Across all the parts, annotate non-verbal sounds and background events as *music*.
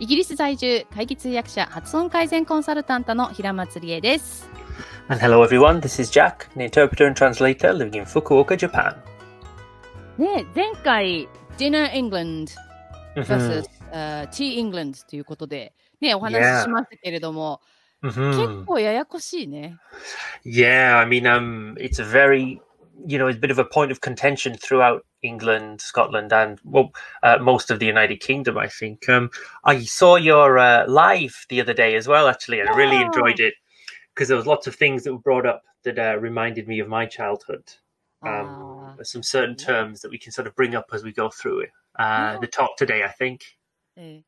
イギリス在住会議通訳者発音改善コンサルタントの平松理恵です And hello everyone, this is Jack, an interpreter and translator living in Fukuoka, Japan. ね前回 Dinner England Mhm. vs、uh, Tea England ということでねお話 Yeah. ししましたけれども、Mhm. 結構ややこしいね Yeah, I mean, um, it's a very, you know, it's a bit of a point of contention throughout England, Scotland, and well, uh, most of the United Kingdom. I think. Um, I saw your uh, live the other day as well, actually, and I really Oh. enjoyed it because there was lots of things that were brought up that uh, reminded me of my childhood. あ Um, some certain terms that we can sort of bring up as we go through it. Uh, Yeah. The talk today, I think. ーえ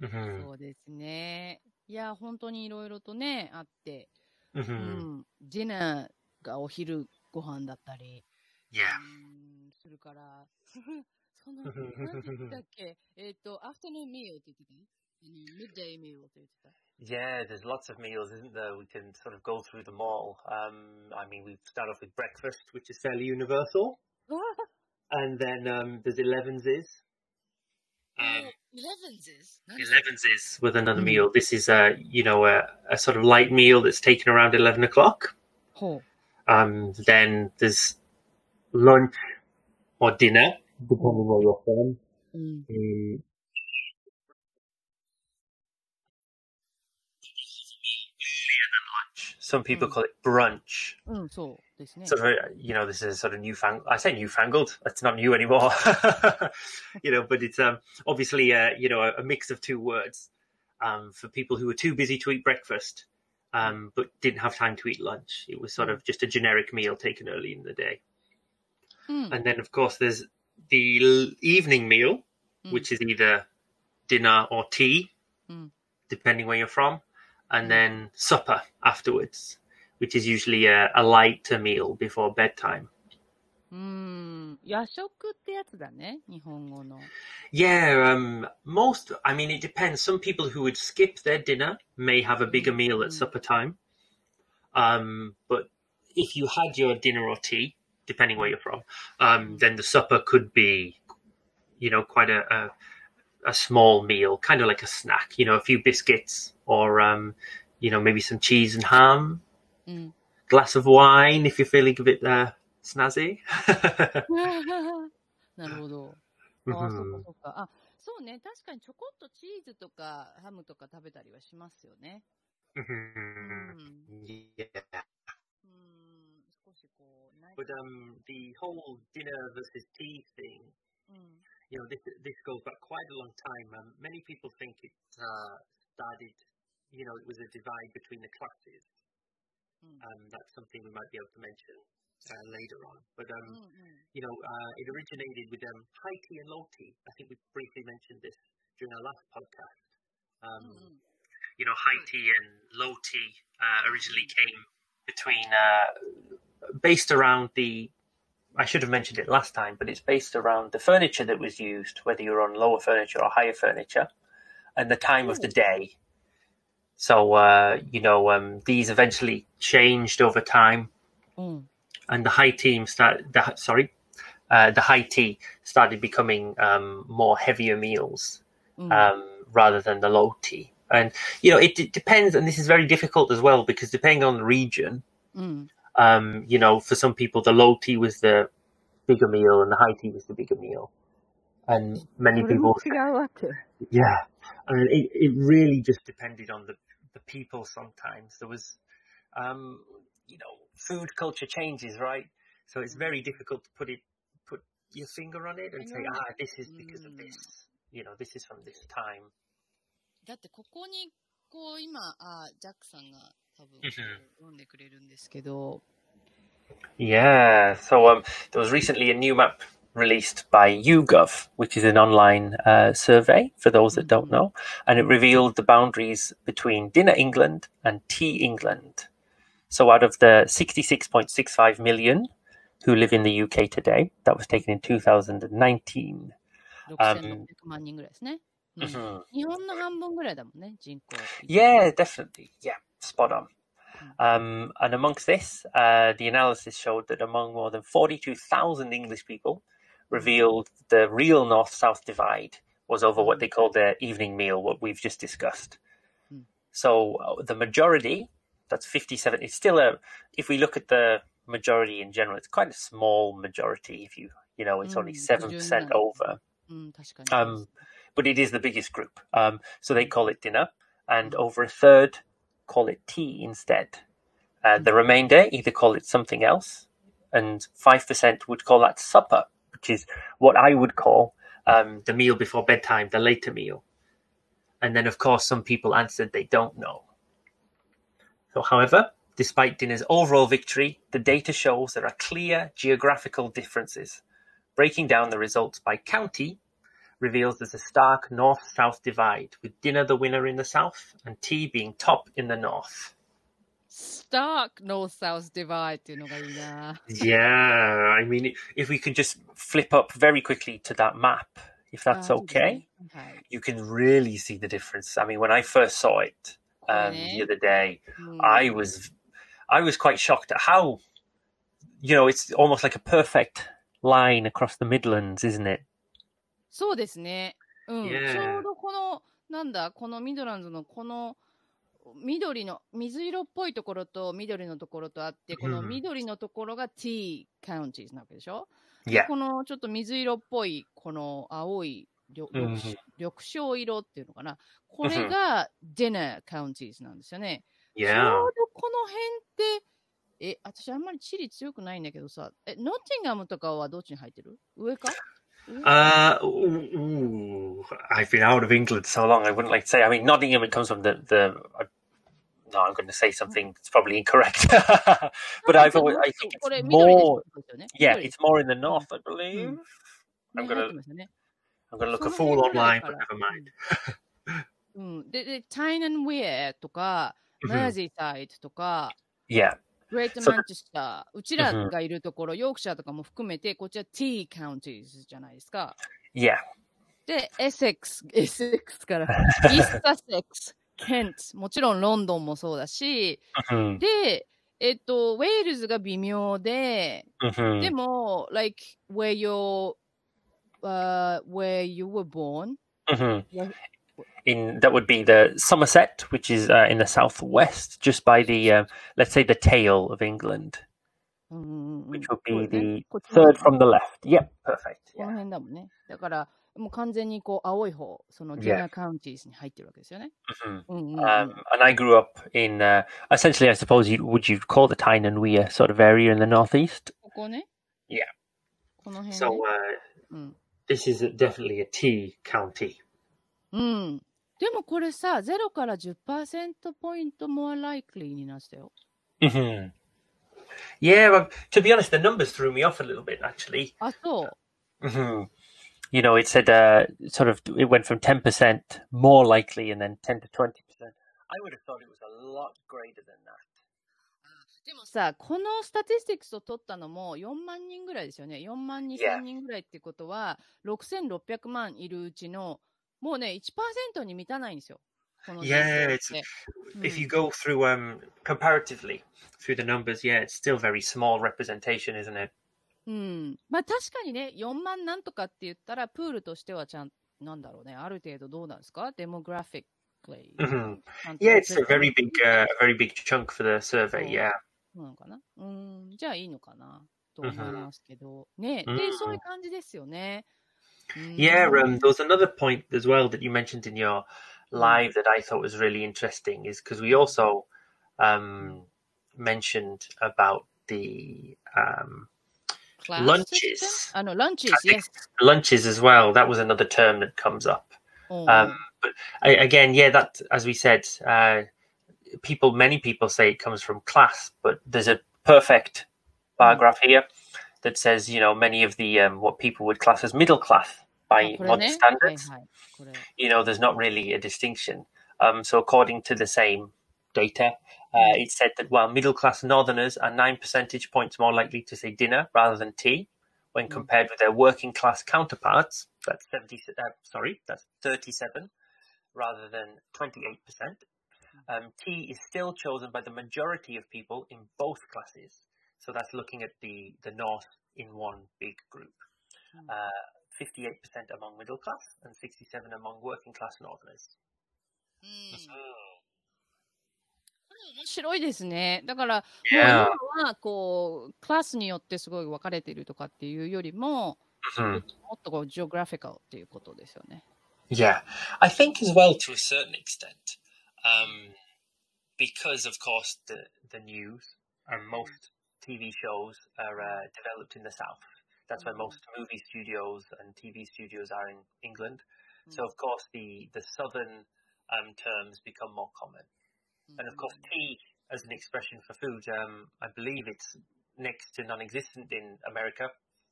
hmm そうですねいや本当にいろいろとねあって、う hmm ん、ディナーがお昼 ご飯だったり。Yeah. するから、その、なんて言ったっけえっと、afternoon *laughs* *laughs* meal there's lots of meals, isn't there? We can sort of go through them all. Um, I mean, we start off with breakfast, which is fairly universal. *laughs* and then um, there's elevenses. Um, oh, elevenses. Elevenses with another meal. This is a you know a, a sort of light meal that's taken around eleven o'clock. Oh. Um, then there's lunch or dinner, depending on your firm. Mm. Um, Some people mm. call it brunch. Mm, so, so, you know, this is sort of newfangled. I say newfangled. It's not new anymore. *laughs* you know, but it's um, obviously, uh, you know, a, a, mix of two words um, for people who are too busy to eat breakfast um, but didn't have time to eat lunch. It was sort of just a generic meal taken early in the day. Mm. And then, of course, there's the l- evening meal, mm. which is either dinner or tea, mm. depending where you're from, and hmm. then supper afterwards, which is usually a, a lighter meal before bedtime. うん。夜食ってやつだね、日本語の。 Yeah, um, most, I mean, it depends. Some people who would skip their dinner may have a bigger meal at Mm. supper time. Um, but if you had your dinner or tea, depending where you're from, um, then the supper could be, you know, quite a, a, a small meal, kind of like a snack, you know, a few biscuits or, um, you know, maybe some cheese and ham, うん。 glass of wine if you're feeling a bit uh, snazzy. なるほど。ああ、そっ Mhm. かそっか。あ、そうね。確かにちょこっとチーズとかハムとか食べたりはしますよね。Mhm. うん。Yeah. うん。少しこう、ない But um, the whole dinner versus tea thing, うん。you know, this this goes back quite a long time. Um, many people think it uh, started, you know, it was a divide between the classes. うん。Um, that's something we might be able to mention uh, later on. But um, mm-hmm. you know, uh, it originated with um, high tea and low tea. I think we briefly mentioned this during our last podcast. Um, mm-hmm. You know, high tea and low tea uh, originally came between, uh, based around the. I should have mentioned it last time, but it's based around the furniture that was used, whether you're on lower furniture or higher furniture, and the time Ooh. of the day. So, uh, you know, um, these eventually changed over time. Mm and the high team started. The, sorry, uh, the high tea started becoming um, more heavier meals mm. um, rather than the low tea. And you know, it, depends, and this is very difficult as well because depending on the region, mm. um, you know, for some people the low tea was the bigger meal and the high tea was the bigger meal, and many what people. Yeah, and it, it really just depended on the the people. Sometimes there was, um, you know, food culture changes, right? So it's very difficult to put it put your finger on it and say, Yeah. ah, this is because of Mm. this. You know, this is from this time. だってここに、こう今、あジャックさんが多分うん読んでくれるんですけど、 Yeah, so um, there was recently a new map released by YouGov, which is an online uh, survey for those that don't Mhm. know, and it revealed the boundaries between Dinner England and Tea England. So, out of the 66.65 million who live in the UK today, that was taken in 2019. 6600万人ぐらいですね。うん Mhm. 日本の半分ぐらいだもんね、人口。 Yeah, definitely. Yeah, spot on. Um, and amongst this, uh, the analysis showed that among more than 42,000 English people, revealed the real north south divide was over what they call their evening meal, what we've just discussed. Mm. So uh, the majority, that's 57. It's still a, if we look at the majority in general, it's quite a small majority if you, you know, it's only 7% over. Um, but it is the biggest group. Um, so they call it dinner, and over a third call it tea instead. Uh, the remainder either call it something else, and 5% would call that supper, which is what I would call um, the meal before bedtime, the later meal. And then, of course, some people answered they don't know. However, despite Dinner's overall victory, the data shows there are clear geographical differences. Breaking down the results by county reveals there's a stark north-south divide, with Dinner the winner in the south and Tea being top in the north. Stark north-south divide in yeah, I mean, if we can just flip up very quickly to that map, if that's um, okay, okay, you can really see the difference. I mean, when I first saw it, um, ね the other day, うん I was, I was quite shocked at how, you know, it's almost like a perfect line across the Midlands, isn't it? そうですね。うん。Yeah. ちょうどこの、なんだ、このミドランズのこの、緑の、水色っぽいところと緑のところとあって、このうん緑のところが T counties なわけでしょ Yeah. このちょっと水色っぽい、この青い緑青色っていうのかな。これが dinner counties なんですよね。ちょう.どこの辺って、え、私あんまり地理強くないんだけどさ、え、ノッティンガムとかはどっちに入ってる上か Uh, ooh, I've been out of England so long. I wouldn't like to say. I mean, Nottingham. It comes from the the. Uh, no, I'm going to say something that's probably incorrect. but I've always. I think it's more. Yeah, 緑 it's more in the north, I believe. ね I'm 入 gonna. I'm gonna look a fool online, か but ら never mind. *laughs* うん。で、で、タイナンウェアとか、うんマージーサイドとか、Yeah. グレートそうちらがいるところ、ヨークシャーとかも含めて、こっちは T カウンティーズじゃないですか。Yeah. で、エセックス、エセックスから、イースタセックス、ケント、もちろんロンドンもそうだし、Mhm, で、えっと、ウェールズが微妙で、mhm. でも、like, where you, uh, where you were born, Mhm. Yeah. In that would be the Somerset, which is uh, in the southwest, just by the uh, let's say the tail of England, うんうんうん which would そう be だね the こっち third from the left. Yep, perfect. この Yeah. 辺だもんね。だから、もう完全にこう、青い方、その Yeah. ディナーカウンティーズに入ってるわけですよね。 Mhm. うんうんうん Um, and I grew up in uh, essentially, I suppose you would you call the Tyne and Weir sort of area in the northeast. ここね。 Yeah. この辺、ね。 So uh, うん。 this is definitely a tea county. うん。でもこれさ、0から10%ポイント more likely になってたよ。 hmm Yeah, well, to be honest, the numbers threw me off a little bit actually. あ、そう。 hmm You know, it said uh, sort of it went from ten percent more likely, and then ten to twenty percent. I would have thought it was a lot greater than that. でもさ、このスタティスティックスを取ったのも4万人ぐらいですよね。4万2 Yeah. 千人ぐらいってことは、6600万いるうちの、もうね、1%に満たないんですよ。Yeah, っ it's て if うん you go through um comparatively through the numbers, yeah, it's still very small representation, isn't it? うん。まあ確かにね、4万なんとかって言ったら、プールとしてはちゃん、なんだろうね、ある程度どうなんですかデモグラフィックリ Mhm. ちゃんと Yeah, it's a very big, uh, very big chunk for the survey. Oh. Yeah. なのかなうん、じゃあいいのかなと思いうんますけど。ね、うんで、そういう感じですよね。うん Yeah, um, there was another point as well that you mentioned in your live that I thought was really interesting is because we also um, mentioned about the um, Class lunches. system? あの、ランチ I think yes. lunches as well. That was another term that comes up. うん Um, but I, again, yeah, that as we said, uh, people, many people say it comes from class, but there's a perfect bar graph here that says, you know, many of the um, what people would class as middle class by ah, modern standards. You know, there's not really a distinction. Um, so, according to the same data, uh, it said that while middle class Northerners are nine percentage points more likely to say dinner rather than tea when mm. compared with their working class counterparts, that's 70, uh, sorry, that's 37 rather than 28 percent. Um, tea is still chosen by the majority of people in both classes. So that's looking at the, the north in one big group. Mm. Uh, 58% among middle class and 67 among working class Northerners. うん面白いですね。だから、もう Yeah. 今はこうクラスによってすごい分かれてるとかっていうよりも、 Mhm. もっとこうジオグラフィカルっていうことですよね。 Yeah, I think as well to a certain extent, um, because of course the the news and most TV shows are uh, developed in the south. That's where most movie studios and TV studios are in England. So of course the the southern um, terms become more common, and of course tea as an expression for food, um, I believe it's next to non-existent in America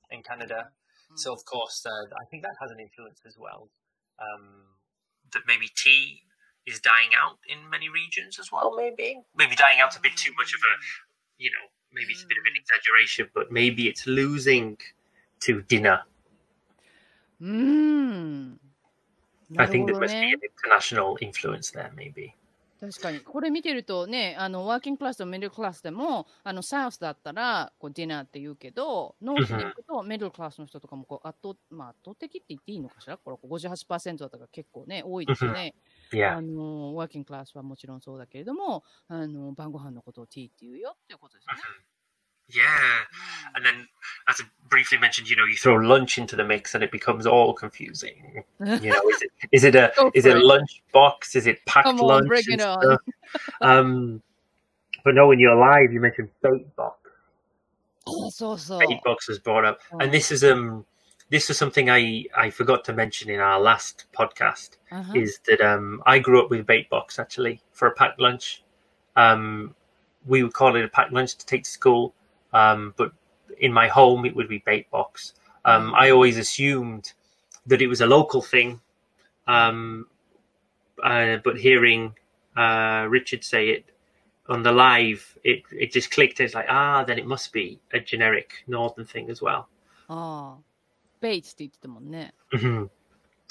and Canada. So of course, uh, I think that has an influence as well. Um, that maybe tea is dying out in many regions as well. Maybe maybe dying out's a bit too much of a, you know, maybe it's a bit of an exaggeration, but maybe it's losing to dinner. うーん。な I る think ほ there ど must be ね an。international influence there. Maybe. 確かに。これ見てるとね、あのワーキングクラスとミドルクラスでも、あのサウスだったらこうディナーって言うけど、ノースに行くとミドルクラスの人とかもこう圧倒,、まあ、圧倒的って言っていいのかしらこれ58%だったから結構ね、多いですよね。Yeah. あのワーキングクラスはもちろんそうだけれども、あの晩ご飯のことをティーって言うよっていうことですよね。 Yeah. And then, as I briefly mentioned, you know, you throw lunch into the mix and it becomes all confusing. You know, is it *laughs* is it a Go is for it a it. lunch box? Is it packed Come on, lunch? bring and it on. stuff? *laughs* Um, but no, when you're live, you mentioned bait box. あ*gasps* そうそう。 Bait box was brought up, Oh. and this is um this is something I, I forgot to mention in our last podcast uh-huh. is that um, I grew up with bait box actually for a packed lunch. Um, we would call it a packed lunch to take to school, um, but in my home it would be bait box. Um, I always assumed that it was a local thing, um, uh, but hearing uh, Richard say it on the live, it it just clicked. It's like ah, then it must be a generic northern thing as well. Oh. ベイツって言ってたもんね。 Mhm.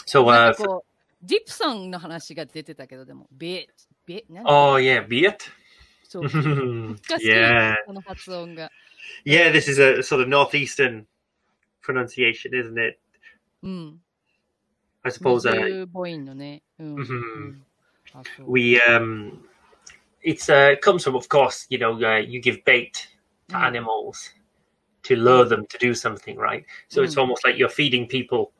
So な uh, んかこう、ディップさんの話が出てたけど、でも、ベイツ、ベイ、なん oh yeah, beet. そう。難しい yeah, *laughs* この発音が。 yeah. This is a sort of northeastern pronunciation, isn't it? うん。 I suppose. そう Uh, いう母音のね。うん。うんうんあそう we um it's uh comes from of course you know uh, you give bait to Mm. animals to lure them to do something, right? So mm. it's hmm. almost like you're feeding people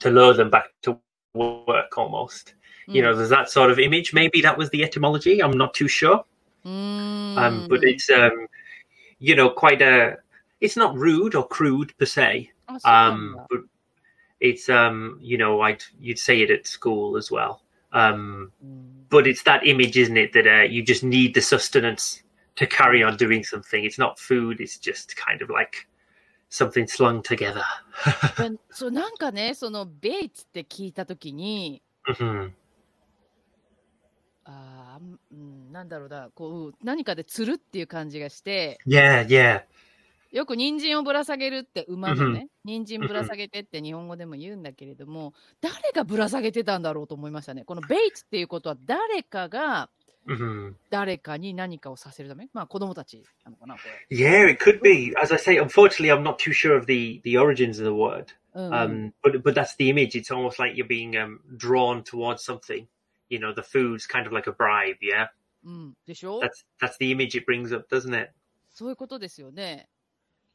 to lure them back to work almost. Mm. You hmm. know, there's that sort of image. Maybe that was the etymology. I'm not too sure. Mm. Um, hmm. but it's, um, you know, quite a, it's not rude or crude per se. Um, but it's, um, you know, I'd, you'd say it at school as well. Um, mm. But it's that image, isn't it, that uh, you just need the sustenance to carry on doing something. It's not food; it's just kind of like something slung together. *laughs* でそうなんかね、そのベイツって聞いたときに、Mhm. あーうん、なんだろうな、こう、何かで釣るっていう感じがして、Yeah, yeah, よく人参をぶら下げるって馬のね、人参ぶら下げてって日本語でも言うんだけれども、誰がぶら下げてたんだろうと思いましたね。このベイツっていうことは誰かが hmm 誰かに何かをさせるため、まあ子供たちなのかな、これ。 yeah. It could be. As I say, unfortunately, I'm not too sure of the the origins of the word. うんうん Um, but but that's the image. It's almost like you're being um, drawn towards something. You know, the food's kind of like a bribe. Yeah, うん、でしょ that's that's the image it brings up, doesn't it? そういうことですよね。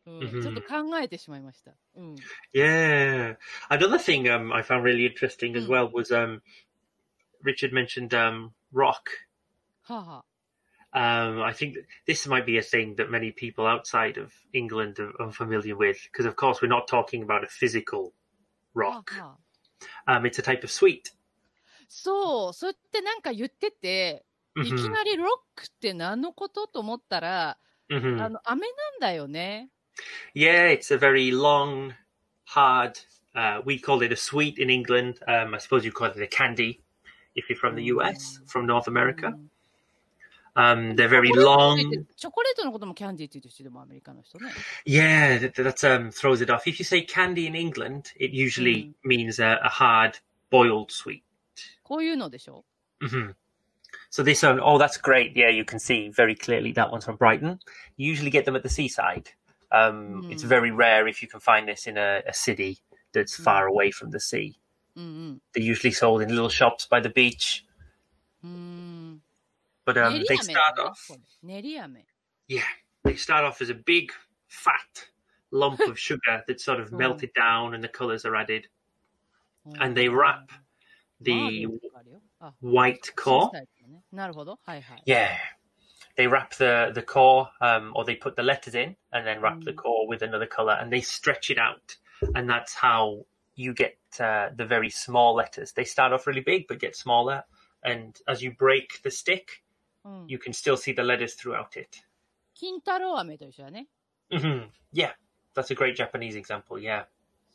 うんうんちょっと考えてしまいました。うん。 Yeah. Another thing um, I found really interesting as Mm. well was um, Richard mentioned um, rock. はあ、は Um, I think that this might be a thing that many people outside of England are unfamiliar with, because of course we're not talking about a physical あ、は rock. あはあ Um, it's a type of sweet. そう、そうやってなんか言ってて、いき Mhm. なりロックって何のことと思ったら、 Mhm. あの、飴なんだよね。 Yeah, it's a very long, hard. Uh, we call it a sweet in England. Um, I suppose you call it a candy if you're from the US, from North う America. ん Um, they're very long. Yeah, that, um, throws it off. If you say candy in England, it usually means a, a hard boiled sweet. mm-hmm. So this one, oh, that's great. Yeah, you can see very clearly that one's from Brighton. You usually get them at the seaside. Um, mm. It's very rare if you can find this in a, a city that's mm. far away from the sea. Mm-hmm. They're usually sold in little shops by the beach. Mm. But um, they start off. Yeah, they start off as a big, fat lump of *laughs* sugar that's sort of melted down and the colours are added. And they wrap the white core. Yeah. They wrap the, the core, um, or they put the letters in and then wrap the core with another colour and they stretch it out. And that's how you get uh, the very small letters. They start off really big but get smaller. And as you break the stick, うん。you can still see the letters throughout it. 金太郎飴と一緒やね。hmm Yeah. That's a great Japanese example. Yeah.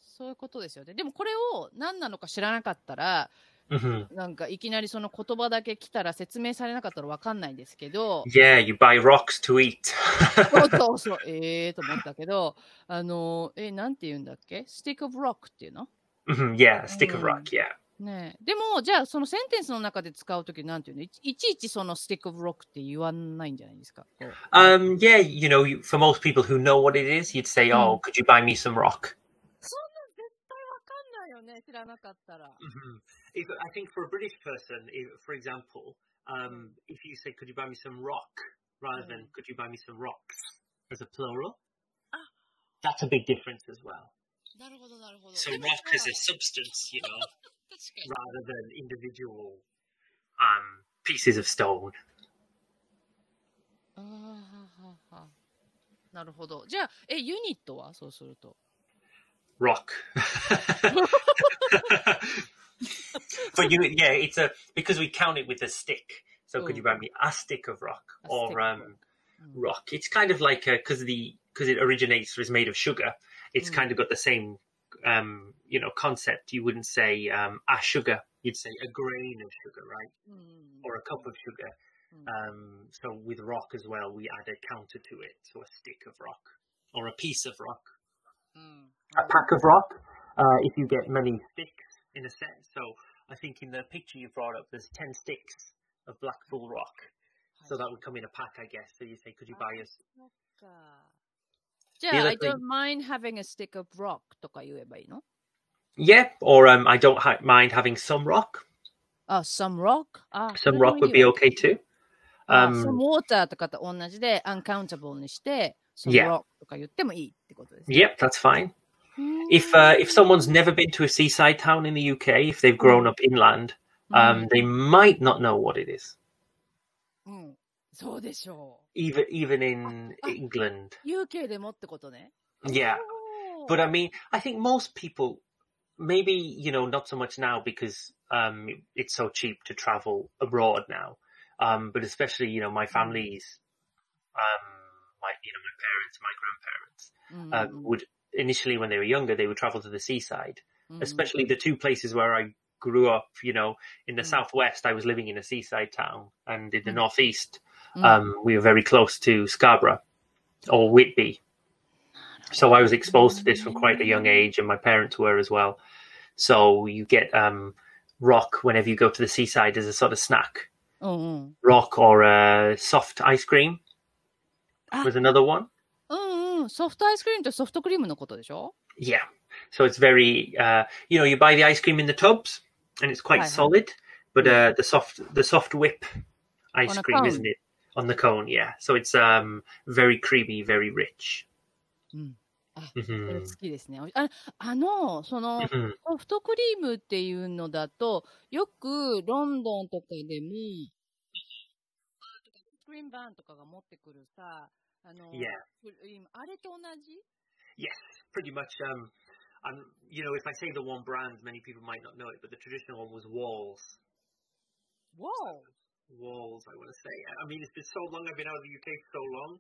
そういうことですよね。でもこれを何なのか知らなかったら、hmm なんかいきなりその言葉だけ来たら説明されなかったらわかんないんですけど、Yeah, you buy rocks to eat. そうそうええーと思ったけど、あの、え、なんて言うんだっけ ?stick of rock っていうの Mhm, Yeah, stick of Mm. rock. Yeah. ねえでも、じゃあそのセンテンスの中で使うときなんていうのいちいちいちその stick of rock って言わないんじゃないですか。こう Um, yeah, you know, you- for most people who know what it is, you'd say, Mm. "Oh, could you buy me some rock?" そんなん絶対わかんないよね、知らなかったら。 Mhm. If, I think for a British person, if, for example, um, if you say, "Could you buy me some rock?" rather than "Could you buy me some rocks?" as a plural, Ah. that's a big difference as well. なるほど、なるほど。 So でも rock さ as a substance, you know, 確かに。 rather than individual um, pieces of stone. あ*laughs* ーはははなるほど。じゃあ、え、ユニットはそうすると。 rock. *laughs* but you, yeah, it's a because we count it with a stick. So could you buy me a stick of rock A or stick of um, rock. Mm. rock? It's kind of like because the because it originates is made of sugar. It's Mm. kind of got the same um, you know concept, you wouldn't say um, a sugar. You'd say a grain of sugar, right, mm. or a cup of sugar. Mm. Um, so with rock as well, we add a counter to it, so a stick of rock or a piece of rock, mm. a pack of rock. Uh, if you get many sticks in a set, so I think in the picture you brought up, there's ten sticks of black bull rock, so that would come in a pack, I guess. So you say, could you buy ah, us? そっか。じゃ The あ、 other I don't thing- mind having a stick of rock とか言えばいいの Yeah, or um, I don't ha- mind having some rock. あ、some rock? あ、 Some rock would be okay too. あ、 Um, some water とかと同じで uncountable にして、some Yeah. rock とか言ってもいいってことですね。 yep, that's fine. うん If uh, if someone's never been to a seaside town in the UK, if they've grown up inland, うん um, they might not know what it is. うん。そうでしょ Even even in Ah. England, う。UK でもってことね。 yeah. おー But I mean, I think most people, maybe you know, not so much now because um, it's so cheap to travel abroad now. Um, but especially, you know, my family's, um, my you know, my parents, my grandparents, うん uh, would initially when they were younger, they would travel to the seaside, うん especially the two places where I grew up. You know, in the Mm. southwest, I was living in a seaside town, and in the Mm. northeast, うん um, we were very close to Scarborough or Whitby. So I was exposed to this from quite a young age, and my parents were as well. So you get um, rock whenever you go to the seaside as a sort of snack. うんうん。 Rock or uh, soft ice cream Ah. was another one. うんうん。ソフトアイスクリームとソフトクリームのことでしょ Yeah. So it's very, uh, you know, you buy the ice cream in the tubs, and it's quite Hi, hi. solid. But uh, the soft, the soft whip ice On a cream, cone. isn't it? on the cone. Yeah, so it's um very creamy, very rich. Mm. Ah, あ、うん、これ好きですね。ああの、その、ソフトクリームっていうのだと、よくロンドンとかでも、クリームバーンとかが持ってくるさ、あの、yeah. あれと同じ Yes, pretty much. Um, and, you know, if I say the one brand, many people might not know it, but the traditional one was Wall's. Wall's? Wall's, I want to say. I mean, it's been so long. I've been out of the UK for so long,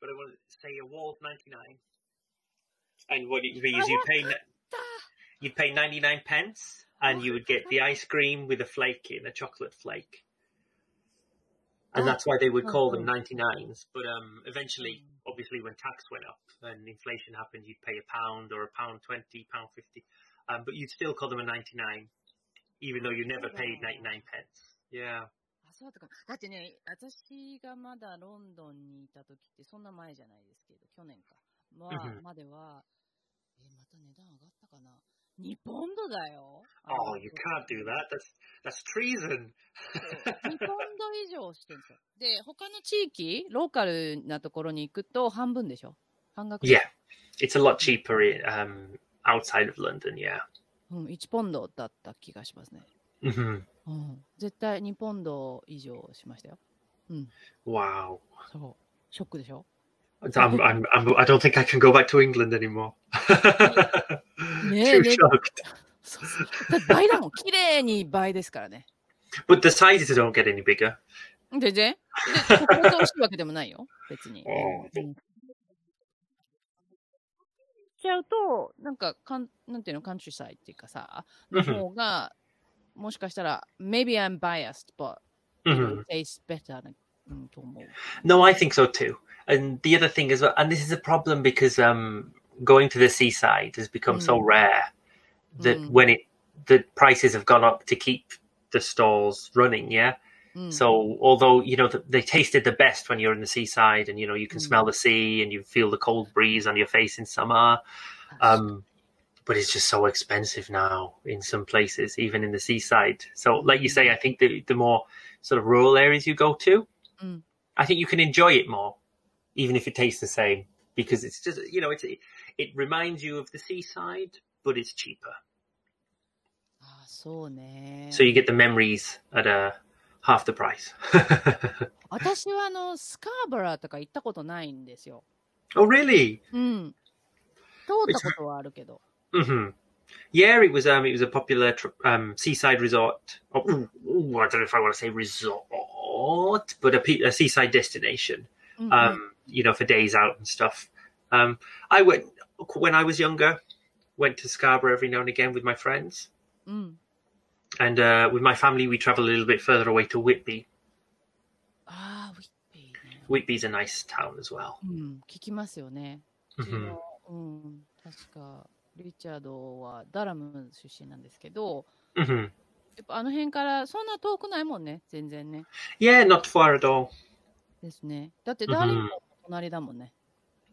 but I want to say a Wall's ninety nine. And what it means, you pay you'd pay ninety nine pence, and you would get the ice cream with a flake in, a chocolate flake. And that's why they would call them 99s. But um, eventually, obviously, when tax went up and inflation happened, you'd pay a pound or a pound 20, pound 50. Um, but you'd still call them a 99, even though you never paid 99 pence. Yeah. あ、そうだったか。だってね、私がまだロンドンにいた時って、そんな前じゃないですけど、去年か。は、うんまでは、え、また値段上がったかな？2ポンドだよ。Oh, you can't do that. That's that's treason. 2ポンド以上してるんですよ。で、他の地域、ローカルなところに行くと半分でしょ？半額で Yeah, it's a lot cheaper um, outside of London. Yeah. うん、1ポンドだった気がしますね。hmm うん、絶対2ポンド以上しましたよ。Wow. そう。ショックでしょ？I'm, I'm, I'm, I don't think I can go back to England anymore. *laughs* ねえね. *laughs* そうそう倍だもん。綺麗に倍ですからね。But the sizes don't get any bigger. 全然。で、特別美味しいわけでもないよ。*laughs* 別に。うんうんちゃうと、なんかかん、なんていうの、カントリーサイっていうかさ、の方が、もしかしたら、maybe I'm biased, but Mhm. it tastes better な、うん、と思う。 No, I think so too. And the other thing as well, and this is a problem because um, going to the seaside has become so Mm. rare that Mm. when it the prices have gone up to keep the stalls running. Yeah. うん、 So although you know th- they tasted the best when you're in the seaside, and you know you can Mm. smell the sea and you feel the cold breeze on your face in summer, um, but it's just so expensive now in some places, even in the seaside. So, like you say, I think the the more sort of rural areas you go to, Mm. I think you can enjoy it more, even if it tastes the same, because it's just you know it's it reminds you of the seaside, but it's cheaper. あそうね。 So you get the memories at a half the price. *laughs* 私はあの、スカーバラーとか行ったことないんですよ。 oh, really? うん。通ったことはあるけど。 hmm Yeah, it was um, it was a popular tr- um, seaside resort. Oh, ooh, ooh, I don't know if I want to say resort, but a, pe- a seaside destination. うんうん Um, you know, for days out and stuff. Um, I went when I was younger. Went to Scarborough every now and again with my friends, うん。 and uh, with my family, we travel a little bit further away to Whitby. ああ、ウィッピーね。 Whitby's a nice town as well. うん、聞きますよね。うち hmm のうん、確か、 リチャードはダラム出身なんですけど、hmm やっぱあの辺からそんな遠くないもんね、全然ね。Yeah, not far at all. ですね。だってうんダーリントンの隣だもんね。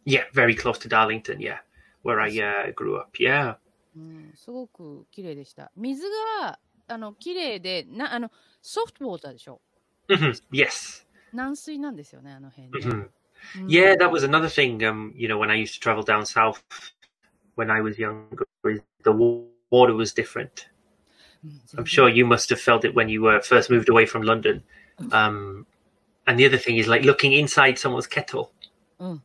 Yeah, very close to Darlington. Yeah, where I uh, grew up. Yeah. うん、すごく綺麗でした。水が、あの、綺麗で、な、あの、ソフトウォーターでしょ。hmm Yes. 軟水なんですよね、あの辺ね。hmm うん Yeah, that was another thing. Um, you know, when I used to travel down south when I was younger, is the wa- water was different. うん全 I'm 然 sure you must have felt it when you uh, first moved away from London. Um, and the other thing is like looking inside someone's kettle. うん。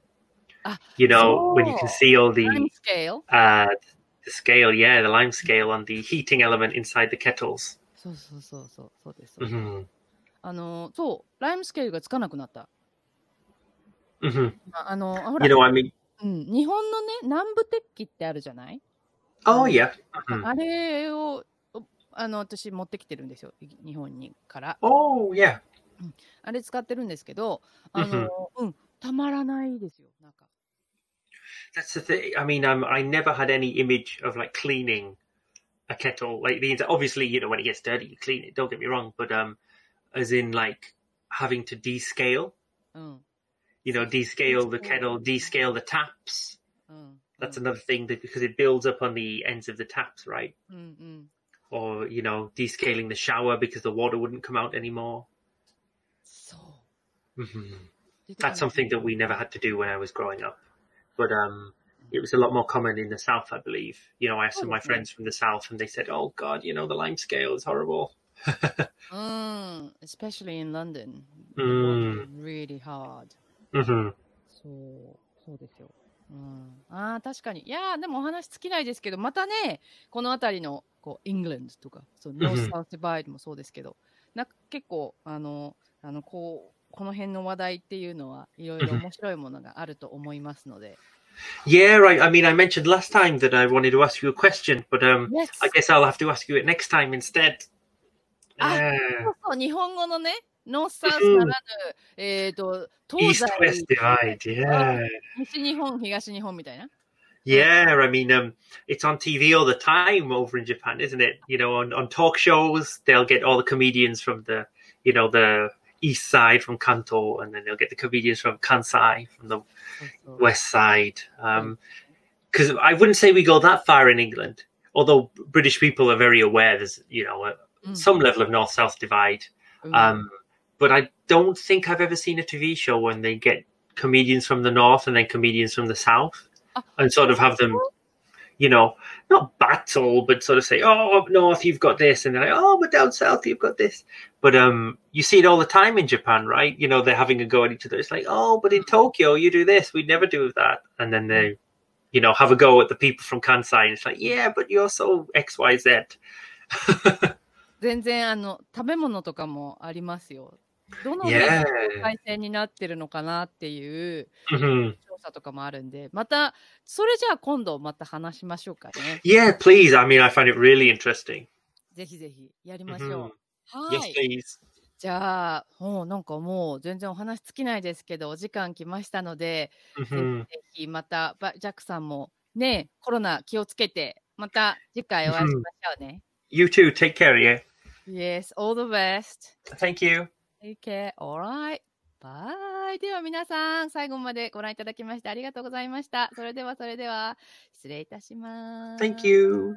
You know, when you can So, see all the タイムスケール uh, the scale, yeah, the lime scale on the heating element inside the kettles. そうそうそうそう、そうです。そうです hmm あの、そう、ライムスケールがつかなくなった。 hmm ああの、ほら You、know, I mean, うん、日本のね、南部鉄器ってあるじゃない oh うん yeah, Mhm. あれを、おあの、私持ってきてるんですよ。い日本にから。oh yeah. あれ使ってるんですけど、あの、うん、たまらないですよ。なんか。That's the thing. I mean, um, I never had any image of like cleaning a kettle. Like the obviously, you know, when it gets dirty, you clean it. Don't get me wrong, but um, as in like having to descale. うん。you know, descale the kettle, descale the taps. Mm. That's mm. another thing that because it builds up on the ends of the taps, right? Mm-mm. Or you know, descaling the shower because the water wouldn't come out anymore. So mm-hmm. that's something that we never had to do when I was growing up, but um, mm. it was a lot more common in the south, I believe. You know, I asked oh, my friends from the south, and they said, "Oh God, you know, the lime scale is horrible." *laughs* mm, especially in London, mm. really hard. Hmm そう、そうですよ。うん、ああ、確かに。いやーでもお話尽きないですけど、またね、この辺りの、こう、イングランドとか、そう、ノースサウスバイドもそうですけど、なんか結構、あの、あの、こう、この辺の話題っていうのは、いろいろ面白いものがあると思いますので。Yeah, I, I mean, I mentioned last time that I wanted to ask you a question, but um, Yes! I guess I'll have to ask you it next time instead. Ah, Uh, そうそう、日本語のね、ノースサウスならぬ、えっ、と、東 East 西 West、divide, yeah. 西日本、東日本みたいな。 Yeah, I mean, um, it's on TV all the time over in Japan, isn't it? You know, on, on talk shows, they'll get all the comedians from the, you know, the east side from Kanto, and then they'll get the comedians from Kansai from the そうそう west side. Um, because I wouldn't say we go that far in England. although British people are very aware there's you know a, Mm. some level of north south divide, うん um, but I don't think I've ever seen a TV show when they get comedians from the north and then comedians from the south, Ah. and sort of have them, you know, not battle, but sort of say, "Oh, up north you've got this," and they're like, "Oh, but down south you've got this." But um, you see it all the time in Japan, right? You know, they're having a go at each other. It's like, "Oh, but in Tokyo you do this, we'd never do that," and then they, you know, have a go at the people from Kansai. And it's like, "Yeah, but you're so X, Y, Z." *laughs* 全然あの食べ物とかもありますよ。 どの.海鮮になってるのかなっていう Mhm. 調査とかもあるんで、またそれじゃあ今度また話しましょうかね。Yeah, please. I mean, I find it really interesting. ぜひぜひやりましょう。Mhm. は Yes, い。please. じゃあ、もうなんかもう全然お話尽きないですけど、お時間来ましたので、ぜ Mhm. ひまたバジャックさんもね、コロナ気をつけて、また次回お会いしましょうね。You too. Take care, yeah? Yes, all the best. Thank you. Take care. Alright. Bye. では皆さん、最後までご覧いただきましてありがとうございました。それではそれでは、失礼いたします。Thank you.